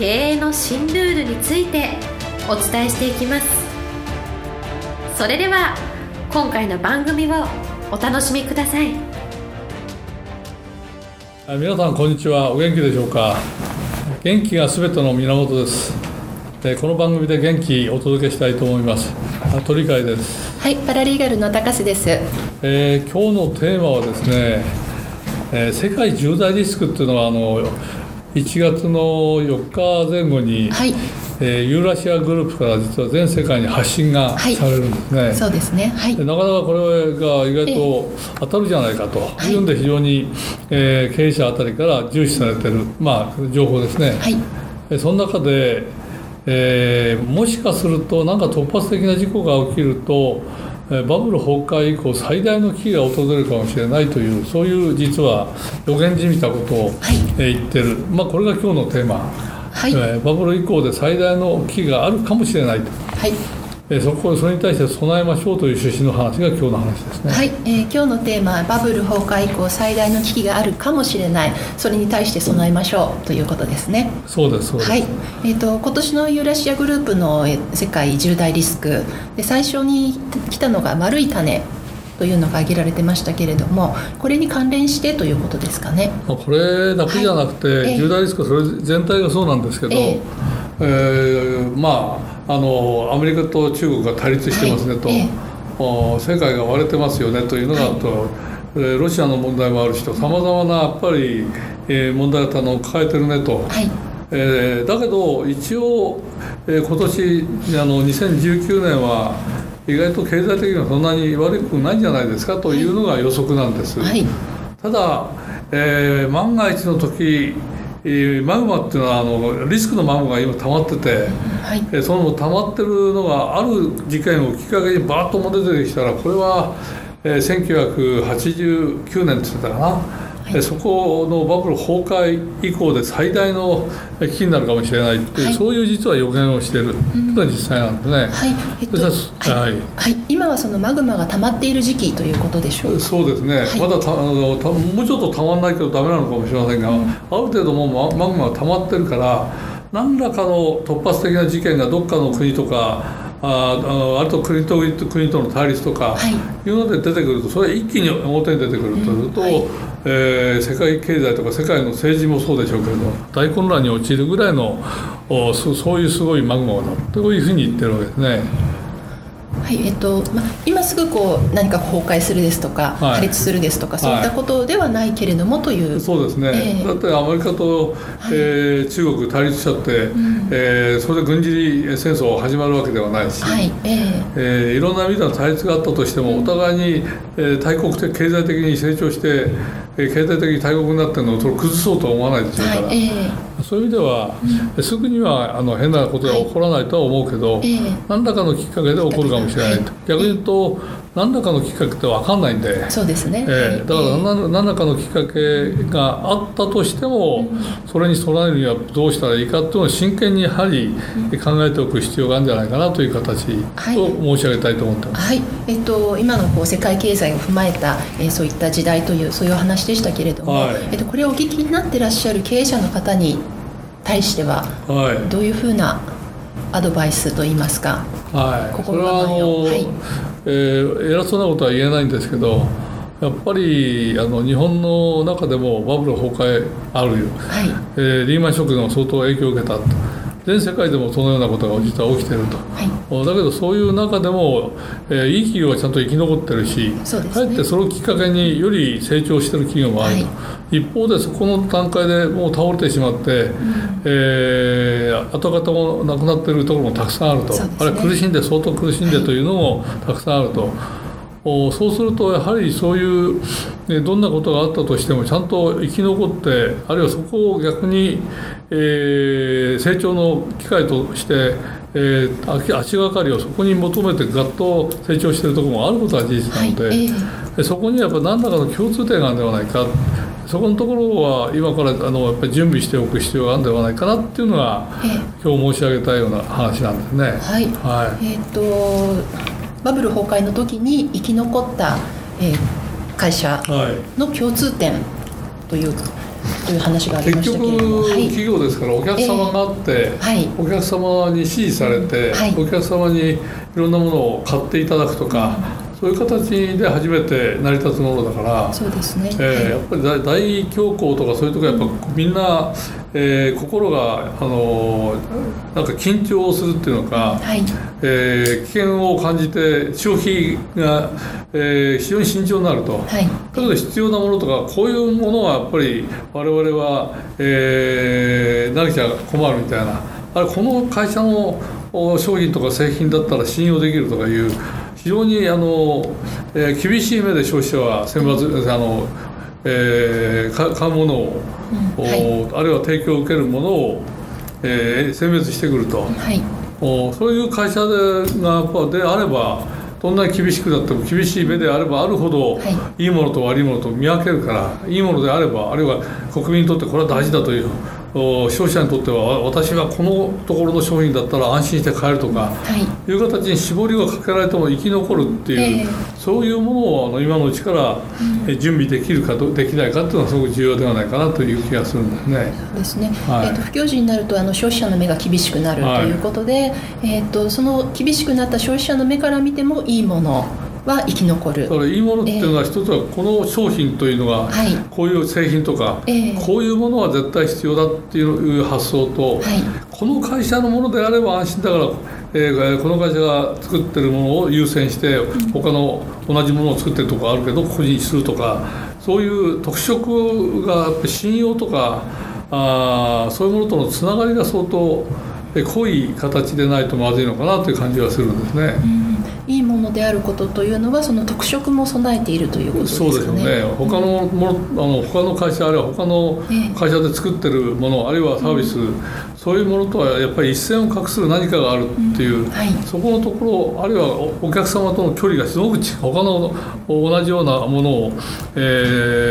経営の新ルールについてお伝えしていきます。それでは今回の番組をお楽しみください。皆さんこんにちは。お元気でしょうか？元気がすべての源です。この番組で元気お届けしたいと思います。鳥海です。はいパラリーガルの高須です、えー、今日のテーマはですね、えー、世界重大リスクっていうのはあの1月の4日前後に、はい。えー、ユーラシアグループから実は全世界に発信がされるんですね、はい、そうですね、はい、なかなかこれが意外と当たるじゃないかと。い。うんで非常に、えー、経営者あたりから重視されてる、まあ、情報ですね、はい、その中で、えー、もしかすると何か突発的な事故が起きるとバブル崩壊以降最大の危機が訪れるかもしれないというそういう実は予言じみたことを言ってる、まあ、これが今日のテーマ。はい、バブル以降で最大の危機があるかもしれないと。はいえそこそれに対して備えましょうという趣旨の話が今日の話ですね。はい、えー、今日のテーマはバブル崩壊以降最大の危機があるかもしれない。それに対して備えましょうということですね。そうですそうです。はい、えっ、ー、と今年のユーラシアグループの世界重大リスクで最初に来たのが丸い種というのが挙げられてましたけれどもこれに関連してということですかね。これだけじゃなくて、はい、重大リスクそれ全体がそうなんですけど、えー、えー、まああのアメリカと中国が対立してますねと、はいえー、世界が割れてますよねというのがあと、はい、ロシアの問題もあるしと。さまざまなやっぱり、えー、問題を抱えてるねと。はい。えー、だけど一応、えー、今年あの2019年は意外と経済的にはそんなに悪くないんじゃないですかというのが予測なんです。はい、ただ、えー、万が一の時マグマっていうのはあのリスクのマグマが今溜まってて、はい、その溜まってるのがある事件をきっかけにバーッとも出てきたらこれは、えー、1989年って言ってたかな。そこのバブル崩壊以降で最大の危機になるかもしれないっていう、はい、そういう実は予言をしているというのが実際なんですね。はい。えっとはい。はい、今はそのマグマが溜まっている時期ということでしょうそうですね、まだたあのたもうちょっと溜まらないけどダメなのかもしれませんが、うん、ある程度もうマグマが溜まってるから何らかの突発的な事件がどっかの国とかああると国と国との対立とかいうので出てくるとそれは一気に表に出てくるとすると、はい、えー、世界経済とか世界の政治もそうでしょうけれど大混乱に陥るぐらいのおそそういうすごいマグマだというふうに言ってるわけですね。はいえっとま、今すぐこう何か崩壊するですとか、はい、破裂するですとかそういったことではないけれどもという、そうですね、えー、だってアメリカと、はい、えー、中国対立しちゃって、うん、えー、それで軍事戦争が始まるわけではないし、はいえーえー、いろんな意味での対立があったとしても、お互いに、えー、大国的経済的に成長して、えー、経済的に大国になってるのをそれ崩そうとは思わないでしょうから。はいえ。ーそういう意味では、うん、すぐにはあの変なことが起こらないとは思うけど、はいえ。ー、何らかのきっかけで起こるかもしれないと、はい、逆に言うと何らかのきっかけって分かんないんで。そうですね、えー、だから何,、何らかのきっかけがあったとしても、それに備えるにはどうしたらいいかっていうのを真剣にやはり考えておく必要があるんじゃないかなという形と申し上げたいと思ってます。はい、はい、えっと、今のこう世界経済を踏まえた、えー、そういった時代というそういう話でしたけれども、はい、えっと、これをお聞きになってらっしゃる経営者の方に対しては、はい、どういうふうなアドバイスといいますか、はい、心構えを、はい。えー、偉そうなことは言えないんですけどやっぱりあの日本の中でもバブル崩壊あるよ、はい。えー、リーマンショックでも相当影響を受けたと。全世界でもそのようなことが実は起きてると、はい、だけどそういう中でも、えー、いい企業はちゃんと生き残ってるし、ね、かえってそれをきっかけにより成長してる企業もあると、はい、一方でそこの段階でもう倒れてしまって、うん、えー、跡形もなくなってるところもたくさんあると、ね、あれ苦しんで相当苦しんでというのもたくさんあると。そうするとやはりそういう、ね、どんなことがあったとしてもちゃんと生き残ってあるいはそこを逆に、えー、成長の機会として、えー、足がかりをそこに求めてガッと成長しているところもあることは事実なので、はいえー、そこにやっぱ何らかの共通点があるんではないか。そこのところは今からあのやっぱり準備しておく必要があるんではないかなっていうのが、えー、今日申し上げたような話なんですね。はい、はい、えー、っとバブル崩壊の時に生き残った、えー、会社の共通点というか、という話がありましたけれども、結局、企業ですからお客様があって、えーはい、お客様に支持されて、はい、お客様にいろんなものを買っていただくとか、そういう形で初めて成り立つものだからそうですね、えー、やっぱり大大恐慌とかそういうところやっぱみんな、えー、心が、あのー、なんか緊張するっていうのか、はい、えー、危険を感じて消費が、えー、非常に慎重になると、はい、だけど必要なものとかこういうものはやっぱり我々は、えー、なきゃ困るみたいな。あれこの会社の商品とか製品だったら信用できるとかいう非常にあの、えー、厳しい目で消費者は選抜あの、えー、買うものを、うんはい、あるいは提供を受けるものを、えー、選別してくると、はい、おそういう会社でがであればどんなに厳しくなっても厳しい目であればあるほど、はい、いいものと悪いものと見分けるからいいものであればあるいは国民にとってこれは大事だという消費者にとっては私はこのところの商品だったら安心して買えるとか、はい、いう形に絞りがかけられても生き残るっていう、えー、そういうものをあの今のうちから準備できるかできないかっていうのはすごく重要ではないかなという気がするんですね。そうですね、はい、えーと、不況時になるとあの消費者の目が厳しくなるということで、はい、えーとその厳しくなった消費者の目から見てもいいものは生き残る。だからいいものっていうのは、一つはこの商品というのが、こういう製品とか、こういうものは絶対必要だっていう発想と、この会社のものであれば安心だから、えー、この会社が作ってるものを優先して他の同じものを作ってるとこあるけどここにするとかそういう特色がやっぱ信用とかあそういうものとのつながりが相当濃い形でないとまずいのかなという感じはするんですね。うんいいものであることというのはその特色も備えているということですかね。そうですよね。他のもの、あの他の会社あるいは他の会社で作ってるもの、あるいはサービス、うん、そういうものとはやっぱり一線を画する何かがあるっていう、うん。はい、そこのところあるいはお客様との距離がすごく他の同じようなものを、えー、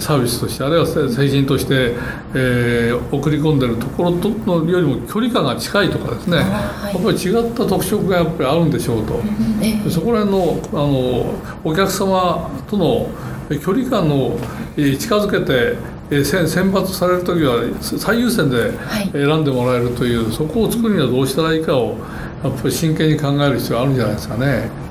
サービスとしてあるいは製品として、えー、送り込んでるところとのよりも距離感が近いとかですね、はい、やっぱり違った特色がやっぱりあるんでしょうと。うんそこら辺のあのお客様との距離感の近づけて選抜される時は最優先で選んでもらえるという、はい、そこを作るにはどうしたらいいかをやっぱり真剣に考える必要があるんじゃないですかね。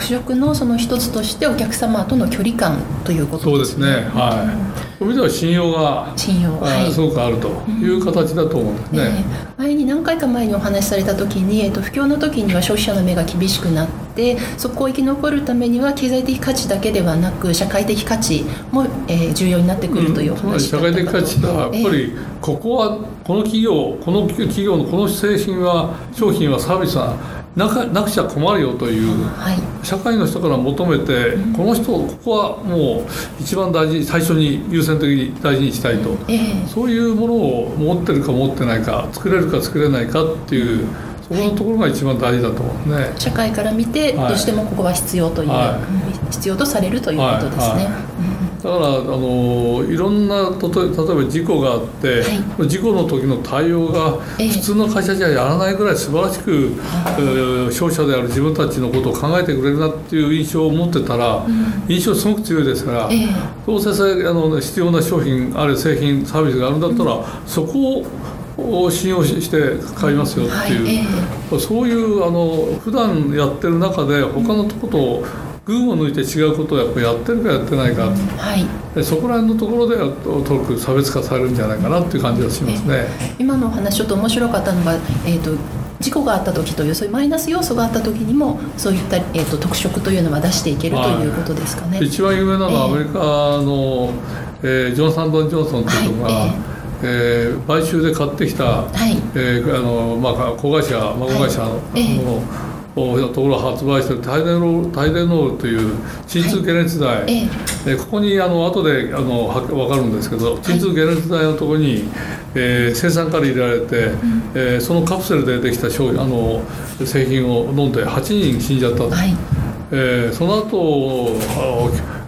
特色のその一つとしてお客様との距離感ということですね。そうですね。はい。そういう意味では信用が信用、はい、すごくあるという形だと思うんですね。えー、前に何回か前にお話しされた時に、えっと不況の時には消費者の目が厳しくなって、そこを生き残るためには経済的価値だけではなく社会的価値も、えー、重要になってくるというお話だったかと、うん、社会的価値はやっぱり、ここはこの企業この企業のこの製品は商品はサービスはなかなくちゃ困るよという、はい、社会の人から求めて、うん、この人ここはもう一番大事最初に優先的に大事にしたいと、えー、そういうものを持ってるか持ってないか作れるか作れないかっていう。そこのところが一番大事だと思うね、社会から見てどうしてもここは必要という、はい、必要とされるということですね、はい。だからあのいろんな例えば事故があって、はい、事故の時の対応が普通の会社じゃやらないぐらい素晴らしく、えー、消費者である自分たちのことを考えてくれるなっていう印象を持ってたら、うん、印象すごく強いですから、えー、どうせあの必要な商品あるいは製品サービスがあるんだったら、うん、そこを信用して買いますよっていう、はいえー、そういうあの普段やってる中で他のとこと群を抜いて違うことをやっぱやってるかやってないか、はい、そこら辺のところではとく差別化されるんじゃないかなっていう感じがしますね。今のお話ちょっと面白かったのが、えーと、事故があった時というそういうマイナス要素があった時にもそういった、えーと、特色というのは出していけるとい。うことですかね。はい、一番有名なのはアメリカの、えー、ジョン・サンドン・ジョンソンというのが、はいえーえー、買収で買ってきた、はい。えーあのまあ、子会社孫会社の,、はい。えー、ところを発売しているタイデノールタイデノールという鎮痛解熱剤、はい、えここにあの後であの分かるんですけど鎮痛解熱剤のところに、えー、生産から入れられて、うん、えー、そのカプセルでできた商あの製品を飲んで8人死んじゃったと、はい、えー、その後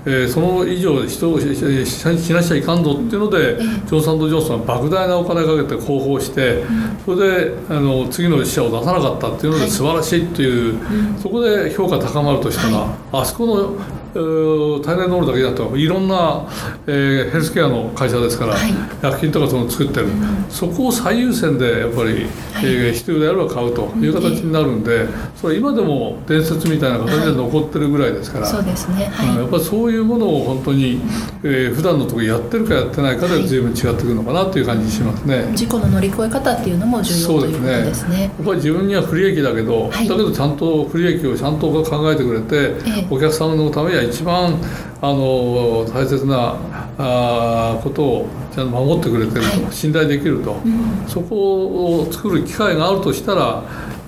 えー、その以上人を死なしちゃいかんぞっていうので、ジョンソンジョンソンは莫大なお金かけて広報して、それであの次の死者を出さなかったっていうので素晴らしいっていう、そこで評価高まるとしたら、あそこの体内ノールだけだといろんな、えー、ヘルスケアの会社ですから、はい、薬品とかその作ってる、うん、そこを最優先でやっぱり、はい、えー、必要であれば買うという形になるんで、それ今でも伝説みたいな形で残ってるぐらいですから、そうですね、はい、やっぱりそういうものを本当に、えー、普段のところやってるかやってないかで随分違ってくるのかなという感じしますね、事故の乗り越え方っていうのも重要ということですね。やっぱり自分には不利益だけど、だけどちゃんと不利益をちゃんと考えてくれて、お客様のためには一番あの大切なあことをちゃんと守ってくれてると、はい、信頼できると、うん、そこを作る機会があるとしたら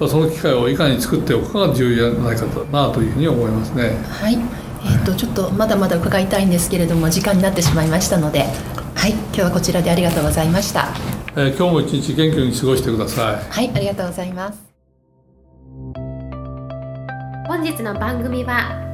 その機会をいかに作っておくかが重要じゃないかなというふうに思いますね。はいえーと、ちょっとまだまだ伺いたいんですけれども時間になってしまいましたので、はい、今日はこちらでありがとうございました。えー、今日も一日元気に過ごしてください。はい、ありがとうございます。本日の番組は